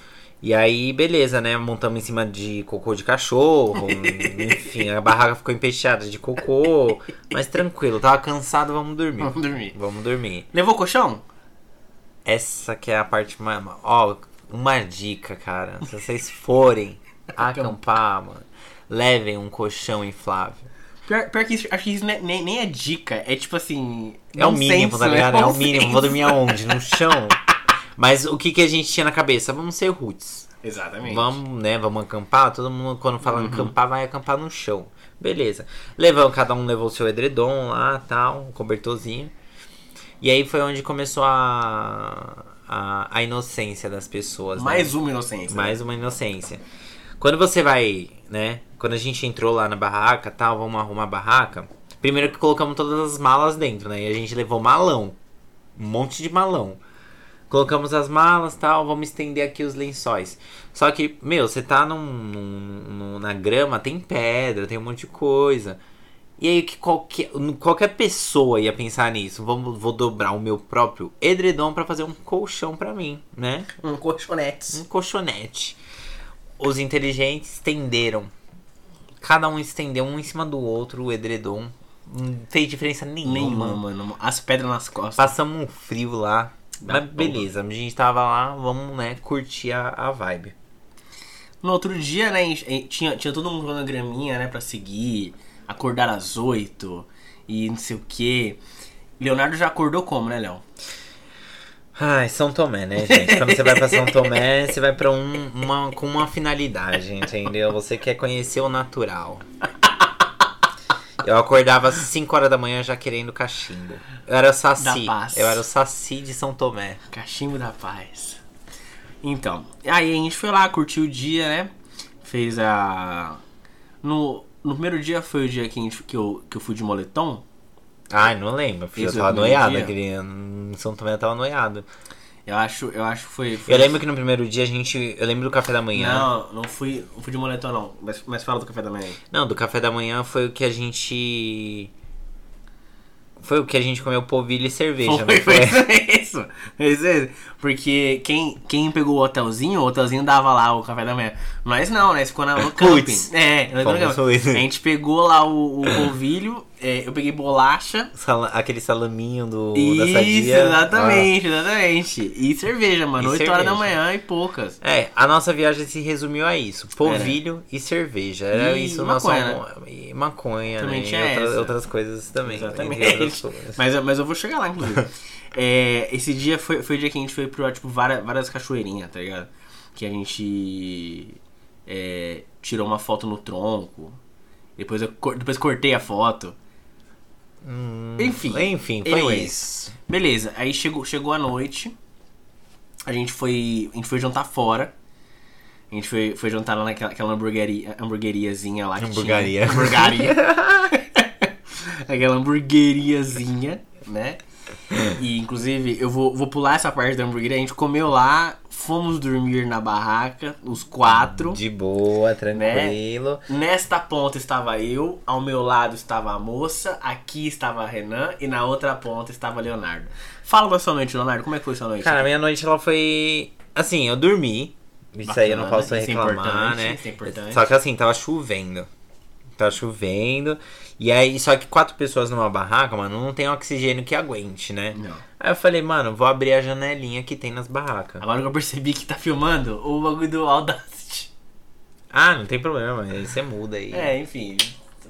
E aí, beleza, né? Montamos em cima de cocô de cachorro. enfim, a barraca ficou empesteada de cocô. Mas tranquilo, tava cansado, vamos dormir. Vamos dormir. Vamos dormir. Levou colchão? Essa que é a parte mais. Ó, uma dica, cara. Se vocês forem acampar, mano, levem um colchão inflável. Pior, pior que isso, acho que isso nem, nem, nem é dica. É tipo assim. É o mínimo, tá né? ligado? É o Nonsense. mínimo. Vou dormir aonde? No chão? Mas o que, que a gente tinha na cabeça? Vamos ser roots. Exatamente. Vamos, né? Vamos acampar. Todo mundo, quando fala Uhum. acampar, vai acampar no chão. Beleza. Levamos, cada um levou o seu edredom lá, tal, um cobertorzinho. E aí foi onde começou a, a, a inocência das pessoas. né? Mais uma inocência. Mais uma inocência. Quando você vai, né? Quando a gente entrou lá na barraca tal, vamos arrumar a barraca. Primeiro que colocamos todas as malas dentro, né? E a gente levou malão. Um monte de malão. Colocamos as malas tal, vamos estender aqui os lençóis. Só que, meu, você tá num, num- num- na grama, tem pedra, tem um monte de coisa. E aí que qualquer, qualquer pessoa ia pensar nisso. Vamos, vou dobrar o meu próprio edredom pra fazer um colchão pra mim, né? Um colchonete. um colchonete. Os inteligentes estenderam. Cada um estendeu um em cima do outro o edredom. Não fez diferença nenhuma. Nenhuma, mano. As pedras nas costas. Passamos um frio lá. Da Mas porra. beleza, a gente tava lá, vamos, né, curtir a, a vibe. No outro dia, né, tinha, tinha todo mundo na graminha, né, pra seguir, acordar às oito e não sei o que. Leonardo já acordou como, né, Léo? Ai, São Tomé, né, gente? Quando você vai pra São Tomé, você vai pra um, uma, com uma finalidade, entendeu? Você quer conhecer o natural. Eu acordava às 5 horas da manhã já querendo cachimbo. Eu era o Saci. Eu era o Saci de São Tomé. Cachimbo da paz. Então, aí a gente foi lá, curtiu o dia, né? Fez a. No, no primeiro dia foi o dia que, gente- que, eu, que eu fui de moletom. Ai, não lembro. Eu Esse tava o primeiro noiado. Aquele... São Tomé eu tava noiado. Eu acho, eu acho que foi. foi Eu lembro que no primeiro dia a gente. Eu lembro do café da manhã. Não, não fui, não fui de moletom, não. Mas, mas fala do café da manhã. Não, do café da manhã foi o que a gente. Foi o que a gente comeu polvilho e cerveja, Foi, não foi foi? isso. Isso. Porque quem, quem pegou o hotelzinho, o hotelzinho dava lá o café da manhã. Nós não, nós ficou na- no camping. Puts. É, no camping. isso. A gente pegou lá o, o polvilho, é, eu peguei bolacha. Sala- Aquele salaminho do, da Isso, sadia. exatamente, exatamente. E cerveja, mano. E 8 horas da cerveja. manhã e poucas. Ah. É, a nossa viagem se resumiu a isso: polvilho e cerveja. Era E isso maconha, nosso almo- E maconha, Também né? tinha e outras, essa. outras coisas também. Exatamente. outras coisas. Mas, mas eu vou chegar lá, inclusive. É, esse dia foi, foi o dia que a gente foi pro, tipo, várias, várias cachoeirinhas, tá ligado? Que a gente é, tirou uma foto no tronco. Depois eu depois cortei a foto. Hum, Enfim. Enfim, foi Anyways. isso. Beleza, aí chegou, chegou a noite. A gente foi. A gente foi jantar fora. A gente foi, foi jantar lá naquela aquela hamburgueria, hamburgueriazinha lá que Hamburgaria. tinha. Hamburgaria. aquela hamburgueriazinha, né? E inclusive eu vou, vou pular essa parte da hamburgueria. A gente comeu lá, fomos dormir na barraca, os quatro. De boa, tranquilo. Nesta ponta estava eu, ao meu lado estava a moça, aqui estava a Renan e na outra ponta estava Leonardo. Fala da sua noite, Leonardo, como é que foi sua noite? Cara, minha noite ela foi. Assim, eu dormi. Isso aí eu não Bacana, posso é reclamar, importante, né? isso é importante. Só que assim, tava chovendo. Tava chovendo. E aí, só que quatro pessoas numa barraca, mano, não tem oxigênio que aguente, né? Não. Aí eu falei, mano, vou abrir a janelinha que tem nas barracas. Agora que eu percebi que tá filmando o bagulho do Audacity. Ah, não tem problema, você muda aí. É, enfim.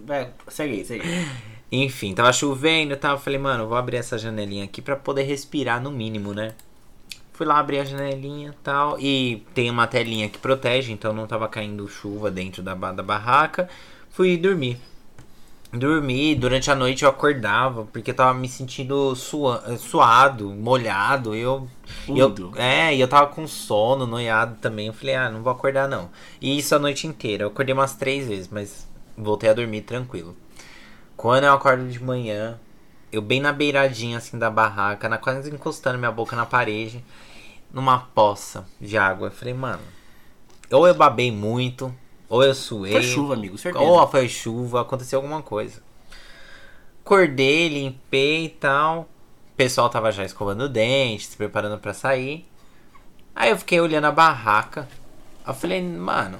Vai, segue aí, segue aí. Enfim, tava chovendo e tal. Eu falei, mano, vou abrir essa janelinha aqui pra poder respirar no mínimo, né? Fui lá abrir a janelinha e tal. E tem uma telinha que protege, então não tava caindo chuva dentro da, da barraca. Fui dormir. Dormi, durante a noite eu acordava, porque eu tava me sentindo sua, suado, molhado. Eu, e eu, é, e eu tava com sono, noiado também. Eu falei, ah, não vou acordar não. E isso a noite inteira. Eu acordei umas três vezes, mas voltei a dormir tranquilo. Quando eu acordo de manhã, eu bem na beiradinha assim da barraca, na, quase encostando minha boca na parede, numa poça de água. Eu falei, mano, ou eu babei muito, ou eu suei. Foi chuva, amigo, certeza. Ou foi chuva, aconteceu alguma coisa. Acordei, limpei e tal. O pessoal tava já escovando o dente, se preparando pra sair. Aí eu fiquei olhando a barraca. Eu falei, mano.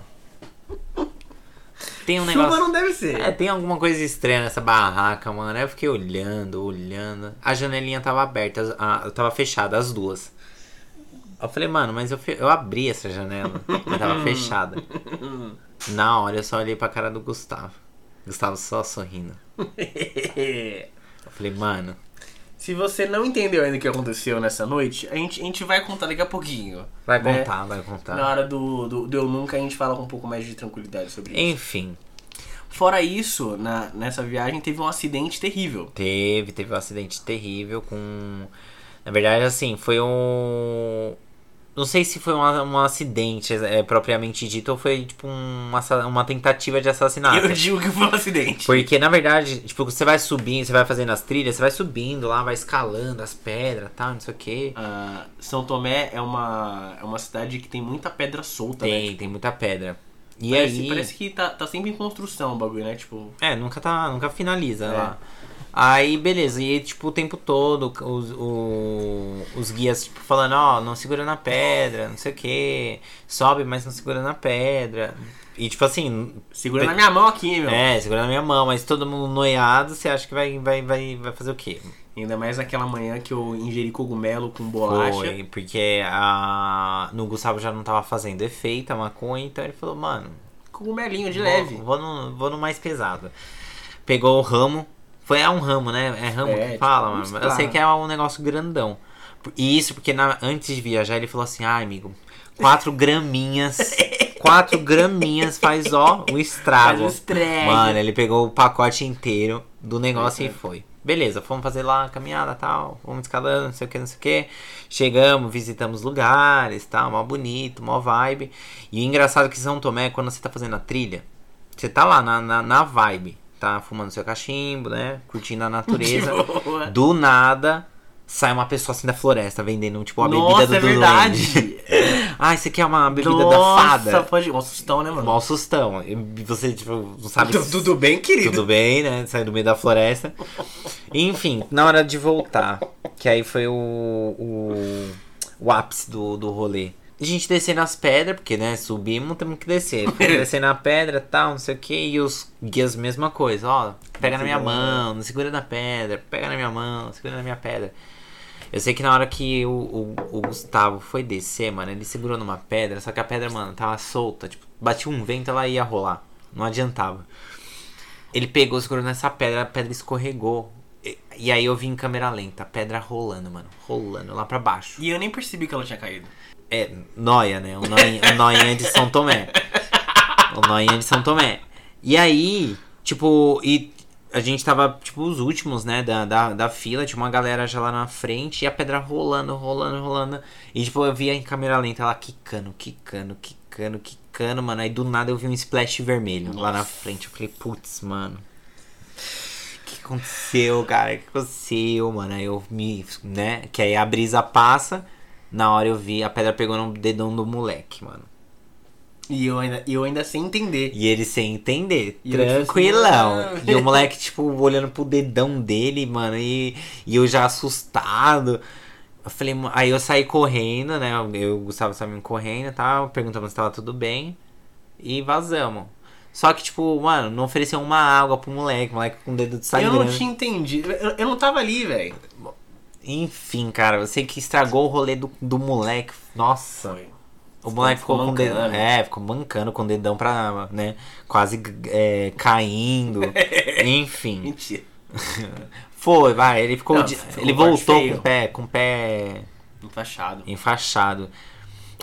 Tem um chuva negócio. não deve ser. É, tem alguma coisa estranha nessa barraca, mano. Aí eu fiquei olhando, olhando. A janelinha tava aberta, a, tava fechada, as duas. Eu falei, mano, mas eu, eu abri essa janela, mas tava fechada. Na hora eu só olhei pra cara do Gustavo. Gustavo só sorrindo. Eu falei, mano, Se você não entendeu ainda o que aconteceu nessa noite, a gente, a gente vai contar daqui a pouquinho. vai né? contar, vai contar. Na hora do, do, do Eu Nunca, a gente fala com um pouco mais de tranquilidade sobre isso. Enfim, Fora isso, na, nessa viagem teve um acidente terrível. teve, teve um acidente terrível com. Na verdade, assim, foi um. Não sei se foi um, um acidente é, propriamente dito ou foi tipo um assa- uma tentativa de assassinato. Eu digo que foi um acidente. Porque, na verdade, tipo, você vai subindo, você vai fazendo as trilhas, você vai subindo lá, vai escalando as pedras tal, não sei o que. Ah, São Tomé é uma, é uma cidade que tem muita pedra solta, né? Tem, tem muita pedra. E parece, aí. parece que tá, tá sempre em construção o bagulho, né? Tipo, É, nunca tá. Nunca finaliza É. lá. Aí, beleza, e tipo, o tempo todo os, o- os guias, tipo, falando, ó, não segura na pedra, não sei o que, sobe, mas não segura na pedra. E tipo assim, segura na minha mão aqui, meu. é, segura na minha mão, mas todo mundo noiado, você acha que vai, vai, vai, vai fazer o quê? Ainda mais naquela manhã que eu ingeri cogumelo com bolacha. Foi, porque a, no Gustavo já não tava fazendo efeito a maconha, então ele falou, mano, Cogumelinho de vou, leve. Vou no, vou no mais pesado. Pegou o ramo. Foi é um ramo, né? É ramo É, que tipo, fala, mano. Eu sei que é um negócio grandão. E isso porque na- antes de viajar ele falou assim, ai amigo, quatro graminhas. quatro graminhas faz ó o estrago. Faz. Mano, ele pegou o pacote inteiro do negócio e foi. Beleza, fomos fazer lá a caminhada tal, fomos escalando, não sei o que, não sei o que. Chegamos, visitamos lugares, tal, mó bonito, mó vibe. E engraçado é que São Tomé, quando você tá fazendo a trilha, você tá lá na, na, na vibe, tá fumando seu cachimbo, né? Curtindo a natureza. Do nada, sai uma pessoa assim da floresta vendendo, tipo, a Nossa, bebida do é verdade. duende. Ai, você quer uma bebida Nossa, da fada? pode. Um assustão, né, mano? Mal sustão. Você, tipo, não sabe Tudo bem, querido? tudo bem, né? Sai do meio da floresta. Enfim, na hora de voltar, que aí foi o, o, o ápice do, do rolê. A gente descendo as pedras, porque, né, subimos, temos que descer. Descer na pedra tal, não sei o que, e os guias, mesma coisa, ó, pega na minha mão, não segura na pedra, pega na minha mão, segura na minha pedra. Eu sei que na hora que o, o, o Gustavo foi descer, mano, ele segurou numa pedra, só que a pedra, mano, tava solta, tipo, batia um vento, ela ia rolar, não adiantava. Ele pegou, segurou nessa pedra, a pedra escorregou. E, aí eu vi em câmera lenta, a pedra rolando, mano, rolando lá pra baixo. E eu nem percebi que ela tinha caído. É, noia, né? O noia, o de São Tomé. O noinha de São Tomé. E aí, tipo, e a gente tava, tipo, os últimos, né, da, da, da fila. Tinha uma galera já lá na frente e a pedra rolando, rolando, rolando. E, tipo, eu via em câmera lenta ela quicando, quicando, quicando, quicando, mano. Aí do nada eu vi um splash vermelho lá na frente. Eu falei, putz, mano. O que aconteceu, cara? O que aconteceu, mano? Aí eu me, né, que aí a brisa passa. Na hora eu vi, a pedra pegou no dedão do moleque, mano. E eu ainda, eu ainda sem entender. E ele sem entender, E eu, tipo, tranquilão. e o moleque, tipo, olhando pro dedão dele, mano, e, e eu já assustado. Eu falei, aí eu saí correndo, né? Eu e o Gustavo saímos correndo e tal, perguntamos se tava tudo bem. E vazamos. Só que, tipo, mano, não ofereceu uma água pro moleque, moleque com o dedo de eu sangrando. não tinha entendido. Eu, eu não tava ali, velho. Enfim, cara, eu sei que estragou o rolê do, do moleque. Nossa. Foi. O moleque ficou, Ficou com dedão. É, ficou mancando com o dedão pra, né? Quase é, caindo. Enfim. Mentira. Foi, vai. Ele ficou. Não, de- ficou ele voltou feio. com o pé, com o pé Enfaixado. enfaixado.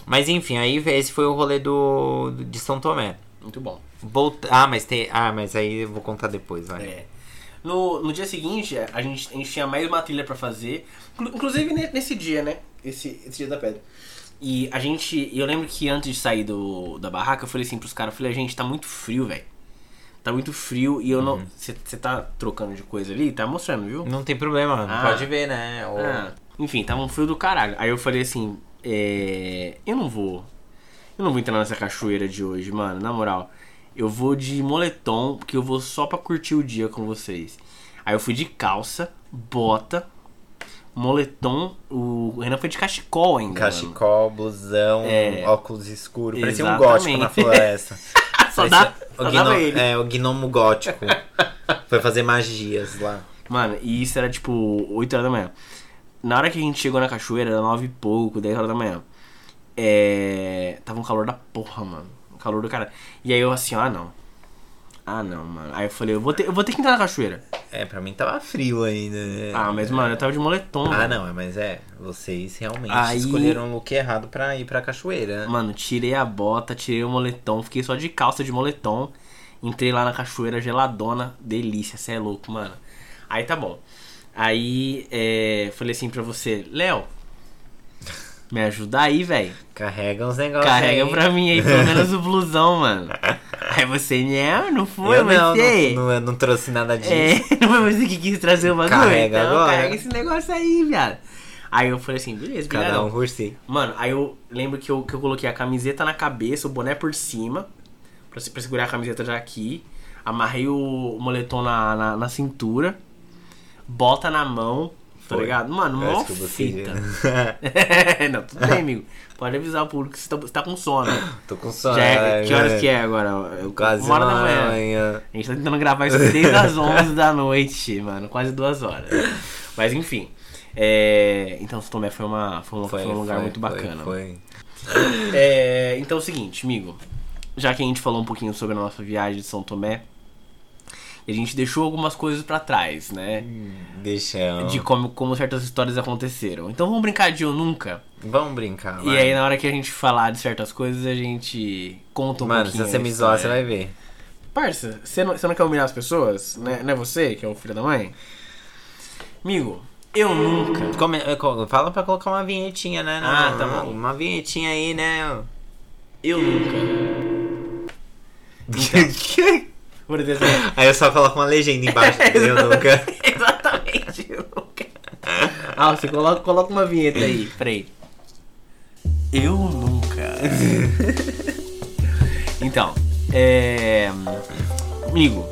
Mas enfim, aí esse foi o rolê do, do- de São Tomé. Muito bom. Volta... Ah, mas tem. Ah, mas aí eu vou contar depois, vai. É. No, no dia seguinte, a gente, a gente tinha mais uma trilha pra fazer. Inclu- Inclusive ne- nesse dia, né? Esse, esse dia da pedra. E a gente. Eu lembro que antes de sair do, da barraca, eu falei assim pros caras, eu falei, gente, tá muito frio, velho. Tá muito frio e eu não. Uhum. Você tá trocando de coisa ali? Tá mostrando, viu? Não tem problema, mano. Ah. Pode ver, né? O- Ah, enfim, tava um frio do caralho. Aí eu falei assim, é, eu não vou. Eu não vou entrar nessa cachoeira de hoje, mano, na moral. Eu vou de moletom, porque eu vou só pra curtir o dia com vocês. Aí eu fui de calça, bota, moletom, o Renan foi de cachecol ainda. mano. Cachecol, blusão, É. óculos escuros. Parecia um gótico na floresta. Só dá, o só. É, o gnomo gótico. Foi fazer magias lá. Mano, e isso era tipo 8 horas da manhã. Na hora que a gente chegou na cachoeira, era 9 e pouco, 10 horas da manhã. É. Tava um calor da porra, mano. Calor do cara. E aí eu assim, ah não. Ah não, mano. Aí eu falei, eu vou ter, eu vou ter que entrar na cachoeira. É, pra mim tava frio ainda. né? Ah, mas mano, eu tava de moletom. Ah, mano. não, mas é. Vocês realmente Aí- escolheram o look errado pra ir pra cachoeira. né? Mano, tirei a bota, tirei o moletom, fiquei só de calça de moletom. Entrei lá na cachoeira geladona, delícia, cê é louco, mano. Aí tá bom. Aí, é, falei assim pra você, Léo, me ajuda aí, velho. Carrega uns negócios. Carrega aí. pra mim aí, pelo menos o blusão, mano. Aí você, não, não foi Eu não, você. não, não, não trouxe nada disso. É, não foi você que quis trazer o bagulho? Carrega então, agora. carrega esse negócio aí, viado. Aí eu falei assim, beleza, Cada brigadão. um por si. Mano, aí eu lembro que eu, que eu coloquei a camiseta na cabeça, o boné por cima, pra, pra segurar a camiseta já aqui. Amarrei o moletom na, na, na cintura, bota na mão, tá Foi. ligado? Mano, mó que você- fita. não, tudo bem, amigo. Pode avisar o público que você tá, você tá com sono. Tô com sono. Já é- né? que horas que é agora? É Quase uma hora da uma manhã. manhã. A gente tá tentando gravar isso desde as 11 da noite, mano. Quase duas horas. Mas enfim. É, então, São Tomé foi, uma, foi, um, foi um lugar muito bacana. Foi, É, então é o seguinte, amigo. Já que a gente falou um pouquinho sobre a nossa viagem de São Tomé, a gente deixou algumas coisas pra trás, né? Deixa eu... De como, como certas histórias aconteceram. Então vamos brincar de eu nunca. Vamos brincar, E aí, na hora que a gente falar de certas coisas, a gente conta um Mano, se pouquinho. você a me zoar, você vai ver. Parça, você não, você não quer humilhar as pessoas? Né? Não é você que é o filho da mãe? Amigo, eu nunca. Come- co- Fala pra colocar uma vinhetinha, né? Ah, Não, tá bom. Uma vinhetinha aí, né? Eu nunca. Por assim, Aí eu só coloco uma legenda embaixo. eu nunca. Exatamente, eu nunca. Ah, você coloca, coloca uma vinheta aí, peraí. Eu nunca. então, é. Amigo,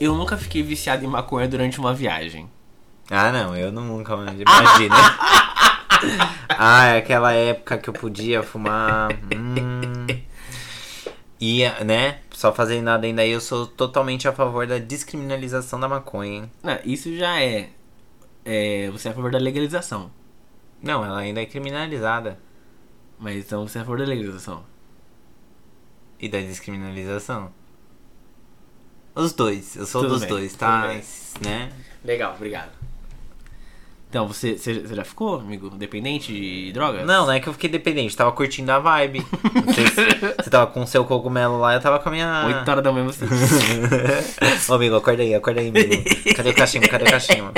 eu nunca fiquei viciado em maconha durante uma viagem. Ah, não, eu nunca imagina. ah, é aquela época que eu podia fumar. Hum, ia, né? Só fazendo nada ainda aí, eu sou totalmente a favor da descriminalização da maconha, hein? Não, isso já é. é você é a favor da legalização. Não, ela ainda é criminalizada. Mas então você é a favor da legalização. E da descriminalização? Os dois, eu sou Tudo dos bem, dois, tá? Né? Legal, obrigado. Então, você, você, você já ficou, amigo, dependente de drogas? Não, não é que eu fiquei dependente, tava curtindo a vibe. Você, você tava com o seu cogumelo lá, eu tava com a minha. 8 horas da manhã você. Ô amigo, acorda aí, acorda aí, amigo. Cadê o cachimbo? Cadê o cachimbo?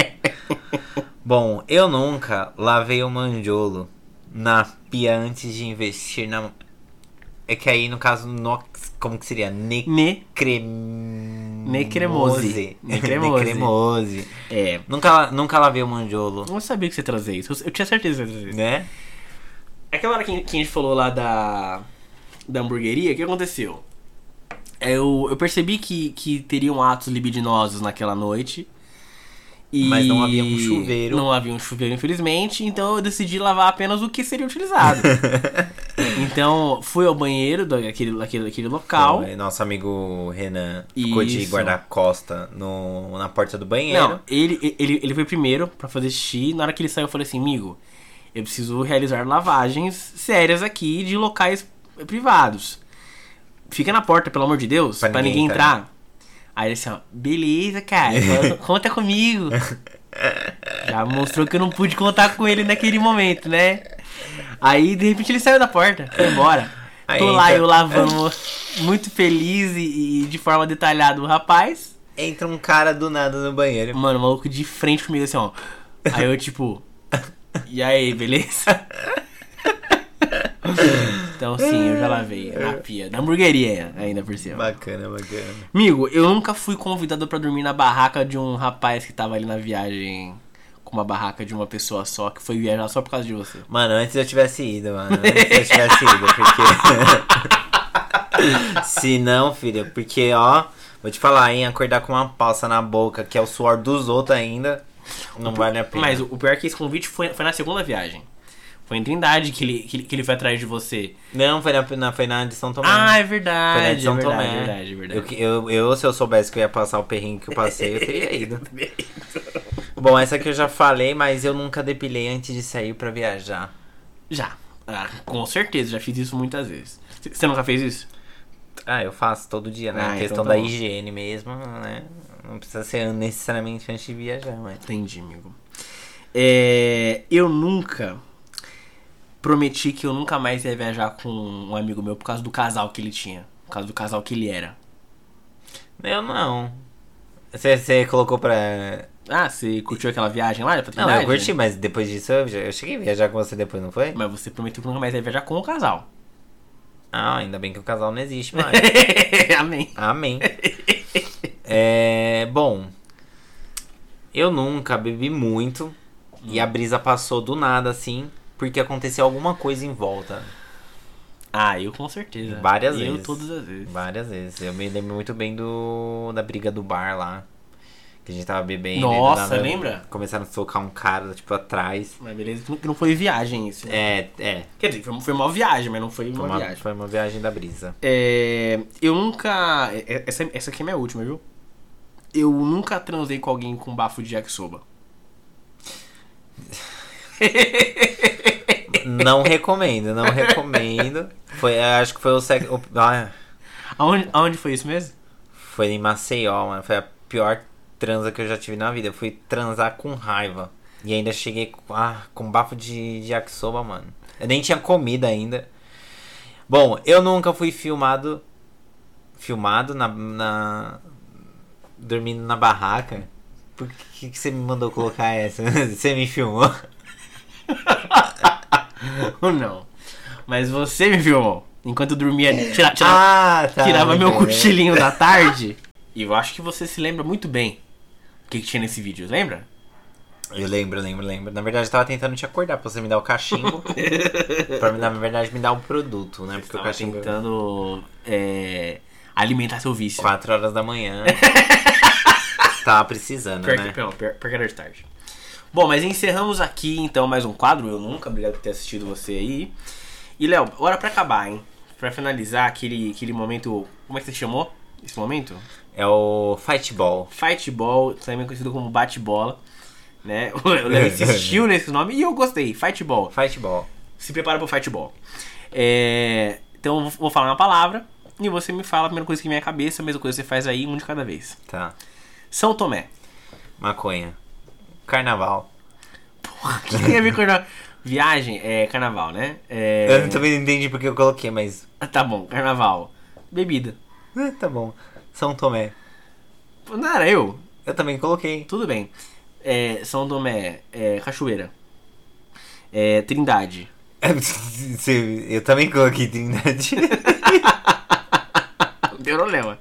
Bom, eu nunca lavei o manjolo na pia antes de investir na. É que aí, no caso, no... como que seria? Necrem... Necremose. Necremose. Necremose. É. Nunca, nunca lavei o manjolo, Eu não sabia que você ia trazer isso. Eu tinha certeza que você ia trazer isso. né? Aquela hora que, que a gente falou lá da, da hamburgueria, o que aconteceu? Eu, eu percebi que, que teriam atos libidinosos naquela noite. E Mas não havia um chuveiro. Não havia um chuveiro, infelizmente. Então eu decidi lavar apenas o que seria utilizado. então fui ao banheiro daquele, daquele, daquele local. Então, Nosso amigo Renan ficou de Isso. guarda-costa no, na porta do banheiro. Não, ele, ele, ele foi primeiro pra fazer xixi. Na hora que ele saiu, eu falei assim, amigo, eu preciso realizar lavagens sérias aqui de locais privados. Fica na porta, pelo amor de Deus, Pra pra, ninguém ninguém entrar. Aí ele assim, ó, beleza, cara, conta- comigo. Já mostrou que eu não pude contar com ele naquele momento, né? Aí, de repente, ele saiu da porta, foi embora. Aí, Tô lá, então- eu lavando, muito feliz e, e de forma detalhada o rapaz. Entra um cara do nada no banheiro. Mano, o maluco de frente comigo assim, ó. Aí eu, tipo. E aí, beleza? Então, sim, eu já lavei na pia. Da hamburgueria ainda por cima. Bacana, bacana. Amigo, eu nunca fui convidado pra dormir na barraca de um rapaz que tava ali na viagem com uma barraca de uma pessoa só, que foi viajar só por causa de você. Mano, antes eu tivesse ido, mano. Antes eu tivesse ido, porque. Se não, filho, porque, ó, vou te falar, hein, acordar com uma palsa na boca, que é o suor dos outros ainda, não vale a pena. Mas o o pior é que esse convite foi, foi na segunda viagem. Foi em Trindade que ele, que que ele foi atrás de você. Não, foi na, na, foi na de São Tomé. Ah, é foi na verdade. de São é verdade, Tomé. é verdade, é verdade. Eu, eu, eu, se eu soubesse que eu ia passar o perrengue que eu passei, eu teria ido. Bom, essa aqui eu já falei, mas eu nunca depilei antes de sair pra viajar. Já. Ah, com certeza, já fiz isso muitas vezes. Você nunca fez isso? Ah, eu faço todo dia, né? Ah, A então questão tá da bom. higiene mesmo, né? Não precisa ser necessariamente antes de viajar, mas. Entendi, amigo. É, eu nunca prometi que eu nunca mais ia viajar com um amigo meu por causa do casal que ele tinha. Por causa do casal que ele era. Eu não. Você, colocou pra. Ah, você curtiu aquela viagem lá? Pra Não, eu curti, mas depois disso eu, eu cheguei a viajar com você depois, não foi? Mas você prometeu que nunca mais ia viajar com o casal. Ah, ainda bem que o casal não existe mais. Amém. Amém. É. Bom. Eu nunca bebi muito. E a brisa passou do nada, assim. Porque aconteceu alguma coisa em volta. Ah, eu com certeza. Várias eu vezes. todas as vezes. Várias vezes. Eu me lembro muito bem do da briga do bar lá. Que a gente tava bebendo. Nossa, nada lembra? Começaram a socar um cara, tipo, atrás. Mas beleza que não foi viagem isso. né? É, é. Quer dizer, foi, foi uma viagem, mas não foi uma, Foi uma, viagem. foi uma viagem da brisa. É, eu nunca. é- Essa, essa aqui é minha última, viu? Eu nunca transei com alguém com bafo de yakisoba. Não recomendo, não recomendo. Foi, acho que foi o, sec... o ah, Aonde, aonde foi isso mesmo? Foi em Maceió, mano. Foi a pior transa que eu já tive na vida. Eu fui transar com raiva. E ainda cheguei com, ah, com bafo de, de yakisoba, mano. Eu nem tinha comida ainda. Bom, eu nunca fui filmado. Filmado na. na dormindo na barraca. Por que, que você me mandou colocar essa? Você me filmou? Ou não? Mas você me filmou. Enquanto eu dormia, tira, tira, Ah, tá. tirava meu cochilinho da tarde. E eu acho que você se lembra muito bem o que, que tinha nesse vídeo, lembra? Eu lembro, lembro, lembro. Na verdade, eu tava tentando te acordar pra você me dar o cachimbo. pra, na verdade, me dar o produto, né? Porque o Tava cachimbo... tentando é, alimentar seu vício. 4 horas da manhã. tava precisando, Pior que, né? não, pior, pior que era de tarde. Bom, mas encerramos aqui então mais um quadro. Eu nunca, obrigado por ter assistido você aí. E Léo, hora pra acabar, hein? Pra finalizar aquele, aquele momento. Como é que você chamou esse momento? É o Fight Ball. Fightball, também conhecido como bate-bola. Né? O Léo insistiu nesse nome e eu gostei. Fightball. Fight Ball. Se prepara pro fightball. É, então eu vou falar uma palavra e você me fala a primeira coisa que vem à cabeça, a mesma coisa que você faz aí, um de cada vez. Tá. São Tomé. Maconha. Carnaval. Porra, o que tem a ver com carnaval? Viagem é carnaval, né? É... Eu também não entendi porque eu coloquei, mas. Tá bom, carnaval. Bebida. eh, tá bom. São Tomé. Não era eu? Eu também coloquei. Tudo bem. É, São Tomé, é, Cachoeira. É, Trindade. Eu também coloquei Trindade. Não tem problema.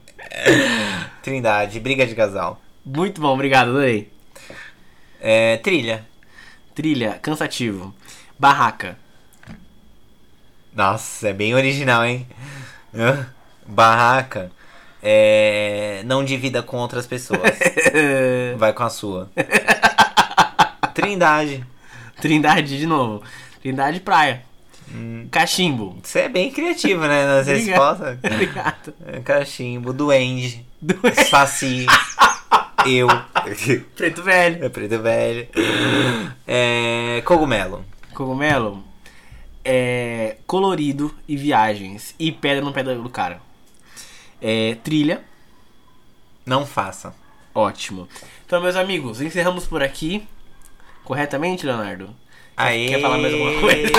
Trindade, briga de casal. Muito bom, obrigado, adorei. É, trilha. Trilha, cansativo. Barraca. Nossa, é bem original, hein? Barraca. É, não divida com outras pessoas. Vai com a sua. Trindade. Trindade de novo. Trindade praia. Hum. Cachimbo. Você é bem criativo, né? Nas Obrigado. respostas. Obrigado. Cachimbo, duende, Dois. saci, eu, Preto velho. é preto velho, é, cogumelo, Cogumelo. É, colorido e viagens. E pedra no pé do cara. É, trilha. não faça. Ótimo. Então, meus amigos, encerramos por aqui. Corretamente, Leonardo? Aí. Quer falar mais alguma coisa?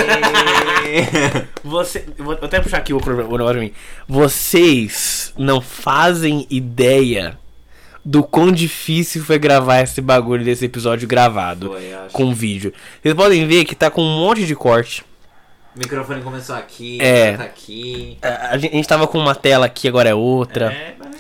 Você. Vou até puxar aqui o o negócio pra mim. Vocês não fazem ideia do quão difícil foi gravar esse bagulho desse episódio gravado Foi, com vídeo. Vocês podem ver que tá com um monte de corte. O microfone começou aqui, É. tá aqui. A, a gente a gente tava com uma tela aqui, agora é outra. É, mas...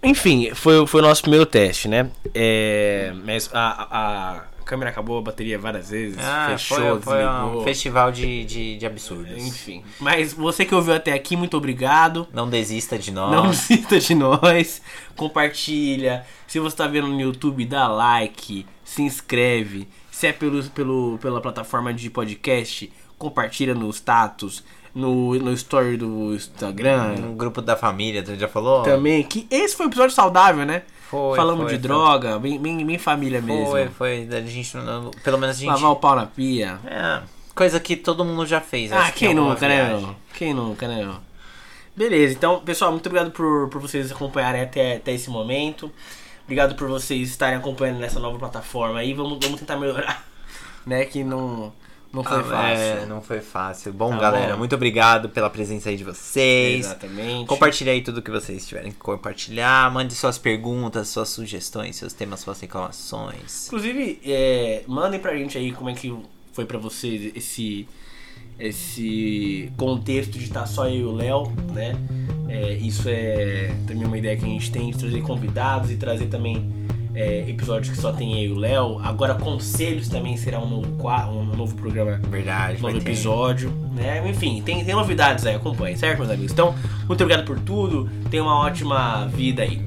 Enfim, foi, foi o nosso primeiro teste, né? É, mas a, a câmera acabou, a bateria várias vezes, Ah, fechou, foi, foi um festival de, de, de absurdos. Enfim. Mas você que ouviu até aqui, muito obrigado. Não desista de nós. Não desista de nós. Compartilha. Se você tá vendo no YouTube, dá like. Se inscreve. Se é pelo, pelo, pela plataforma de podcast, compartilha no status. No, no story do Instagram. No grupo da família, tu já falou? Também. Que esse foi um episódio saudável, né? Foi, Falamos foi, de foi. droga, bem, bem, bem família mesmo. Foi, foi. A gente, não- pelo menos a gente... Lavar o pau na pia. É, coisa que todo mundo já fez. Ah, que quem em alguma nunca, né, meu? Quem nunca, né, meu? Beleza, então, pessoal, muito obrigado por, por vocês acompanharem até, até esse momento. Obrigado por vocês estarem acompanhando nessa nova plataforma aí. Vamos, vamos tentar melhorar, né? Que não, não foi Ah, fácil. É, não foi fácil. Bom, Tá galera, bom. muito obrigado pela presença aí de vocês. Exatamente. Compartilhe aí tudo que vocês tiverem que compartilhar. Mande suas perguntas, suas sugestões, seus temas, suas reclamações. Inclusive, é, mandem pra gente aí como é que foi pra vocês esse esse contexto de estar só eu e o Léo, né? É, isso é também uma ideia que a gente tem de trazer convidados e trazer também é, episódios que só tem eu e o Léo. Agora, Conselhos também será um novo, um novo programa Verdade, um novo ter. episódio, né? Enfim, tem, tem novidades aí, acompanhe, certo, meus amigos? Então, muito obrigado por tudo, tenha uma ótima vida aí.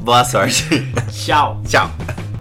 Boa sorte. Tchau! Tchau.